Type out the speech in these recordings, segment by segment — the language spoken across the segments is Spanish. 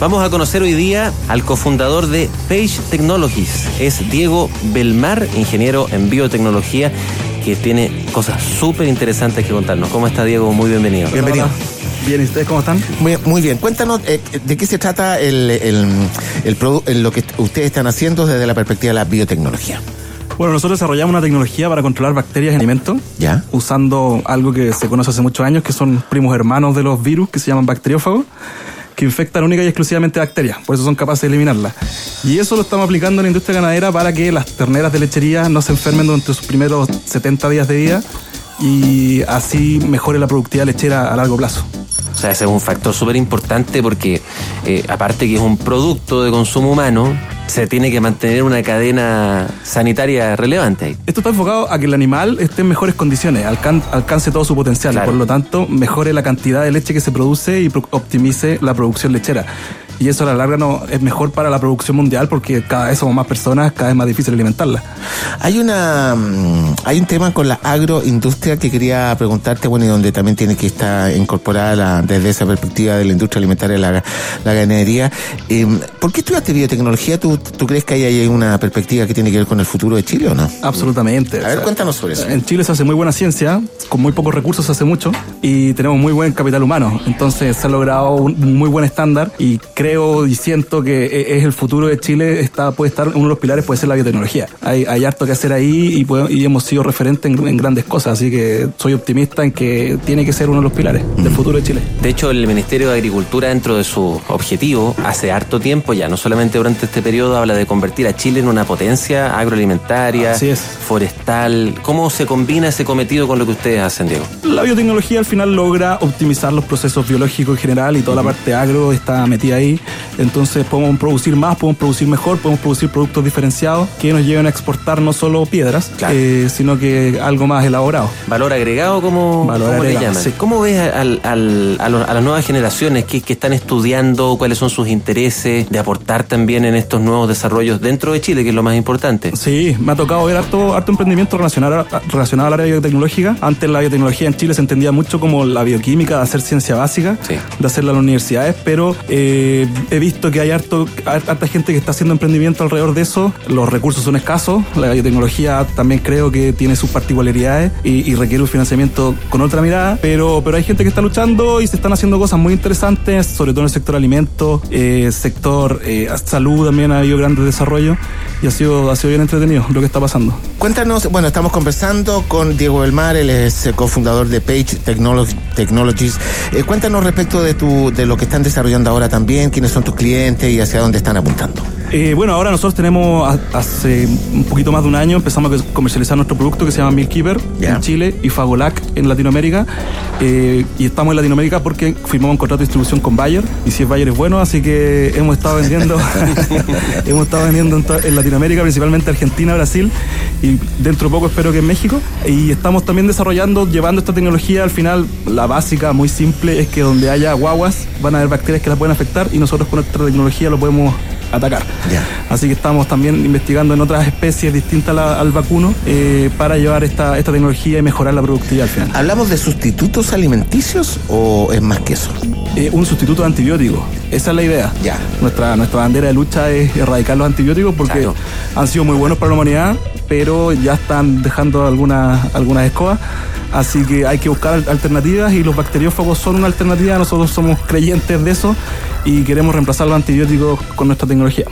Vamos a conocer hoy día al cofundador de Page Technologies. Es Diego Belmar, ingeniero en biotecnología, que tiene cosas súper interesantes que contarnos. ¿Cómo está Diego? Muy bienvenido. Bienvenido. Bien, ¿y ustedes cómo están? Muy, bien. Cuéntanos eh, de qué se trata el, el, lo que ustedes están haciendo desde la perspectiva de la biotecnología. Bueno, nosotros desarrollamos una tecnología para controlar bacterias en alimentos. ¿Ya? Usando algo que se conoce hace muchos años, que son primos hermanos de los virus, que se llaman bacteriófagos que infectan única y exclusivamente bacterias, por eso son capaces de eliminarlas. Y eso lo estamos aplicando en la industria ganadera para que las terneras de lechería no se enfermen durante sus primeros 70 días de vida y así mejore la productividad lechera a largo plazo. O sea, ese es un factor súper importante porque eh, aparte que es un producto de consumo humano, se tiene que mantener una cadena sanitaria relevante. Esto está enfocado a que el animal esté en mejores condiciones, alcance todo su potencial y por lo tanto mejore la cantidad de leche que se produce y optimice la producción lechera y eso a la larga no es mejor para la producción mundial porque cada vez somos más personas, cada vez más difícil alimentarla. Hay una mm, hay un tema con la agroindustria que quería preguntarte, bueno, y donde también tiene que estar incorporada desde esa perspectiva de la industria alimentaria la, la ganadería. Em, ¿Por qué estudiaste biotecnología? ¿Tú, ¿Tú crees que hay una perspectiva que tiene que ver con el futuro de Chile o no? Absolutamente. A ver, cuéntanos sobre eso. En Chile se hace muy buena ciencia, con muy pocos recursos se hace mucho y tenemos muy buen capital humano. Entonces se ha logrado un muy buen estándar y creo creo y siento que e-, es el futuro de Chile, está, puede estar, uno de los pilares puede ser la biotecnología. Hay, hay harto que hacer ahí y, hemos sido referentes en, grandes cosas, así que soy optimista en que tiene que ser uno de los pilares del futuro de Chile. De hecho, el Ministerio de Agricultura, dentro de su objetivo, hace harto tiempo ya, no solamente durante este periodo, habla de convertir a Chile en una potencia agroalimentaria, forestal. ¿Cómo se combina ese cometido con lo que ustedes hacen, Diego? La biotecnología al final logra optimizar los procesos biológicos en general y toda la parte agro está metida ahí entonces podemos producir más, podemos producir mejor, podemos producir productos diferenciados que nos lleven a exportar no solo piedras, eh, sino que algo más elaborado. Valor agregado, como Valor le llaman? ¿Cómo ves a las nuevas generaciones que, están estudiando, cuáles son sus intereses de aportar también en estos nuevos desarrollos dentro de Chile, que es lo más importante? Sí, me ha tocado ver harto, harto emprendimiento relacionado, relacionado al área biotecnológica. Antes la biotecnología en Chile se entendía mucho como la bioquímica, de hacer ciencia básica, de hacerla en las universidades, pero eh, he visto que hay harta gente que está haciendo emprendimiento alrededor de eso. Los recursos son escasos. La biotecnología también creo que tiene sus particularidades y, requiere un financiamiento con otra mirada. Pero, pero hay gente que está luchando y se están haciendo cosas muy interesantes, sobre todo en el sector alimentos, eh, sector eh, salud también ha habido grandes desarrollos y ha sido, ha sido bien entretenido lo que está pasando. Cuéntanos, bueno, estamos conversando con Diego Belmar, él es cofundador de Page Technologies. Eh, cuéntanos respecto de, tu, de lo que están desarrollando ahora también, quiénes son tus clientes y hacia dónde están apuntando. Eh, bueno, ahora nosotros tenemos hace un poquito más de un año empezamos a comercializar nuestro producto que se llama Milkeeper en Chile y Fagolac en Latinoamérica. Eh, y estamos en Latinoamérica porque firmamos un contrato de distribución con Bayer y si es Bayer es bueno, así que hemos estado vendiendo hemos estado vendiendo en, Latinoamérica, principalmente Argentina, Brasil y dentro de poco espero que en México. Y estamos también desarrollando, llevando esta tecnología al final, la básica, muy simple, es que donde haya guaguas van a haber bacterias que las pueden afectar y nosotros con nuestra tecnología lo podemos atacar. Así que estamos también investigando en otras especies distintas al, vacuno eh, para llevar esta, esta tecnología y mejorar la productividad al final. ¿Hablamos de sustitutos alimenticios o es más que eso? Eh, un sustituto de antibióticos. Esa es la idea. Ya. Nuestra, nuestra bandera de lucha es erradicar los antibióticos porque han sido muy buenos para la humanidad, pero ya están dejando algunas, algunas escobas. Así que hay que buscar alternativas y los bacteriófagos son una alternativa. Nosotros somos creyentes de eso y queremos reemplazar los antibióticos con nuestra tecnología.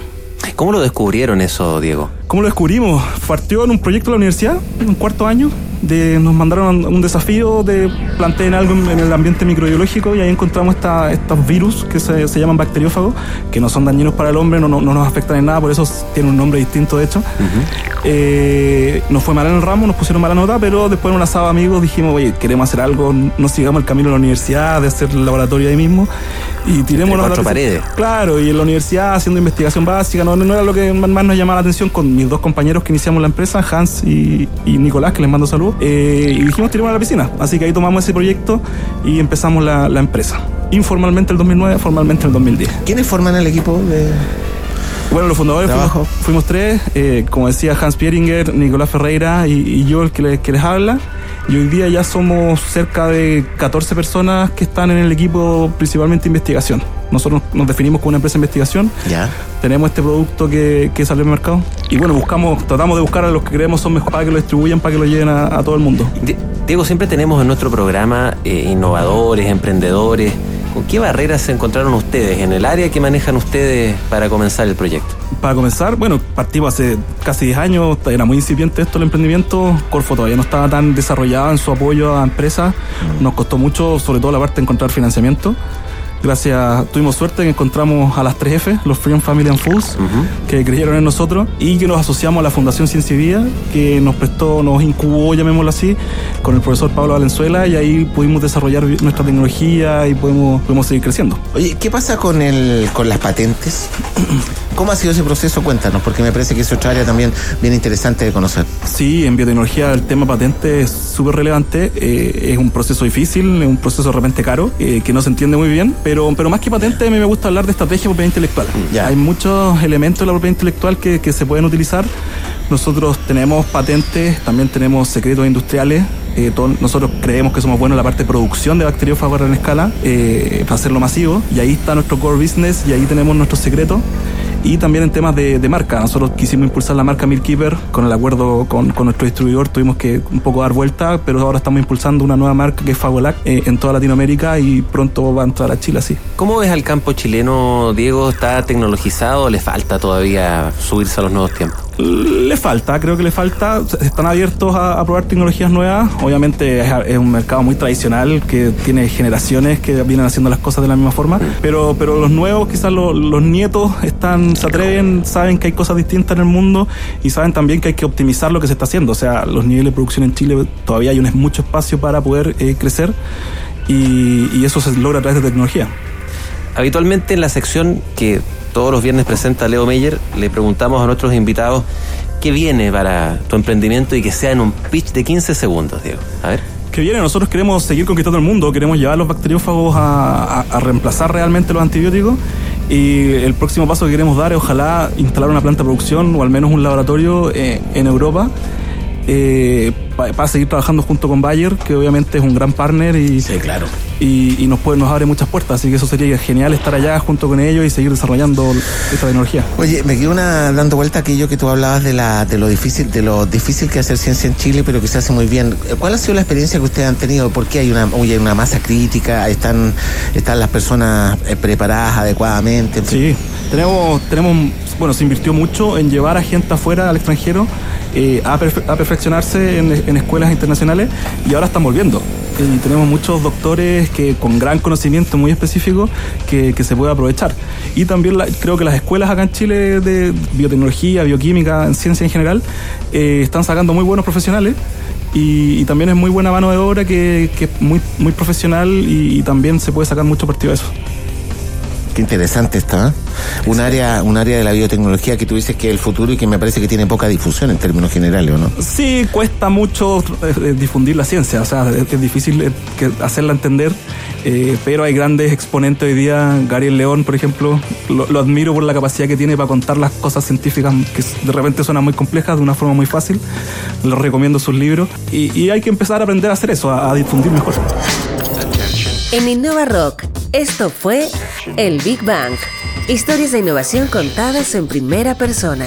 ¿Cómo lo descubrieron eso, Diego? ¿Cómo lo descubrimos? Partió en un proyecto de la universidad, en un cuarto año. De, nos mandaron un desafío de planteen algo en, el ambiente microbiológico y ahí encontramos esta, estos virus que se, se, llaman bacteriófagos, que no son dañinos para el hombre, no, no, nos afectan en nada, por eso tienen un nombre distinto de hecho. Eh, nos fue mal en el ramo, nos pusieron mala nota, pero después en un asado amigos dijimos, oye, queremos hacer algo, no sigamos el camino de la universidad, de hacer el laboratorio ahí mismo y tiremos cuatro paredes. Claro, y en la universidad haciendo investigación básica, no, no era lo que más nos llamaba la atención con mis dos compañeros que iniciamos la empresa, Hans y, Nicolás, que les mando salud, eh, y dijimos tiremos a la piscina. Así que ahí tomamos ese proyecto y empezamos la, la empresa. Informalmente el 2009, formalmente el 2010. ¿Quiénes forman el equipo de...? Bueno, los fundadores fuimos, tres, eh, como decía Hans Pieringer, Nicolás Ferreira y, yo el que les habla. Y hoy día ya somos cerca de 14 personas que están en el equipo principalmente de investigación. Nosotros nos definimos como una empresa de investigación. Ya. Tenemos este producto que, que salió al mercado. Y bueno, buscamos, tratamos de buscar a los que creemos son mejores para que lo distribuyan, para que lo lleven a, todo el mundo. Diego, siempre tenemos en nuestro programa eh, innovadores, emprendedores ¿Con qué barreras se encontraron ustedes en el área que manejan ustedes para comenzar el proyecto? Para comenzar, bueno, partimos hace casi 10 años, era muy incipiente esto el emprendimiento, Corfo todavía no estaba tan desarrollado en su apoyo a empresas, mm. nos costó mucho, sobre todo la parte de encontrar financiamiento gracias, tuvimos suerte que encontramos a las 3F, los Freedom Family and Foods, que creyeron en nosotros y que nos asociamos a la Fundación Ciencia y Vida, que nos prestó, nos incubó, llamémoslo así, con el profesor Pablo Valenzuela y ahí pudimos desarrollar nuestra tecnología y podemos, podemos seguir creciendo. Oye, ¿qué pasa con, el, con las patentes? ¿Cómo ha sido ese proceso? Cuéntanos, porque me parece que es otra área también bien interesante de conocer. Sí, en biotecnología el tema patente es súper relevante. Eh, es un proceso difícil, es un proceso de repente caro, eh, que no se entiende muy bien, pero, pero más que patente a mí me gusta hablar de estrategia de propiedad intelectual. Hay muchos elementos de la propiedad intelectual que, que se pueden utilizar. Nosotros tenemos patentes, también tenemos secretos industriales. Eh, nosotros creemos que somos buenos en la parte de producción de bacteriófagos a gran escala eh, para hacerlo masivo. Y ahí está nuestro core business y ahí tenemos nuestros secretos y también en temas de, marca. Nosotros quisimos impulsar la marca Milkeeper con el acuerdo con, nuestro distribuidor, tuvimos que un poco dar vuelta, pero ahora estamos impulsando una nueva marca que es Fagolac eh, en toda Latinoamérica y pronto va a entrar a Chile así. ¿Cómo ves al campo chileno, Diego? ¿Está tecnologizado o le falta todavía subirse a los nuevos tiempos? Le falta, creo que le falta. Están abiertos a, probar tecnologías nuevas. Obviamente es, un mercado muy tradicional que tiene generaciones que vienen haciendo las cosas de la misma forma. Pero, pero los nuevos, quizás los nietos, están, se atreven, saben que hay cosas distintas en el mundo y saben también que hay que optimizar lo que se está haciendo. O sea, los niveles de producción en Chile todavía hay un, mucho espacio para poder eh, crecer y, y eso se logra a través de tecnología. Habitualmente en la sección que todos los viernes presenta Leo Meyer, le preguntamos a nuestros invitados qué viene para tu emprendimiento y que sea en un pitch de 15 segundos, Diego. A ver. ¿Qué viene? Nosotros queremos seguir conquistando el mundo, queremos llevar los bacteriófagos a, reemplazar realmente los antibióticos y el próximo paso que queremos dar es ojalá instalar una planta de producción o al menos un laboratorio eh, en Europa eh, para seguir trabajando junto con Bayer, que obviamente es un gran partner y, sí, claro. y, nos, puede, nos abre muchas puertas. Así que eso sería genial estar allá junto con ellos y seguir desarrollando esta tecnología. Oye, me quedo una, dando vuelta aquello que tú hablabas de, la, de lo difícil de lo difícil que hacer ciencia en Chile, pero que se hace muy bien. ¿Cuál ha sido la experiencia que ustedes han tenido? ¿Por qué hay una, oye, una masa crítica? ¿Están, ¿Están las personas eh, preparadas adecuadamente? Sí, tenemos, tenemos, bueno, se invirtió mucho en llevar a gente afuera al extranjero eh, a, perfeccionarse en, escuelas internacionales y ahora están volviendo. Y tenemos muchos doctores que con gran conocimiento muy específico que, se puede aprovechar. Y también creo que las escuelas acá en Chile de biotecnología, bioquímica, en ciencia en general, eh, están sacando muy buenos profesionales. Y, también es muy buena mano de obra que, es muy, profesional y también se puede sacar mucho partido de eso. Qué interesante está. ¿eh? Un área, un área de la biotecnología que tú dices que es el futuro y que me parece que tiene poca difusión en términos generales, ¿o no? Sí, cuesta mucho eh, difundir la ciencia, o sea, es, difícil eh, hacerla entender, pero hay grandes exponentes hoy día. Gary León, por ejemplo, lo, admiro por la capacidad que tiene para contar las cosas científicas que de repente suenan muy complejas de una forma muy fácil. Les recomiendo sus libros y, hay que empezar a aprender a hacer eso, a, a difundir mejor. En Innova Rock esto fue El Big Bang. Historias de innovación contadas en primera persona.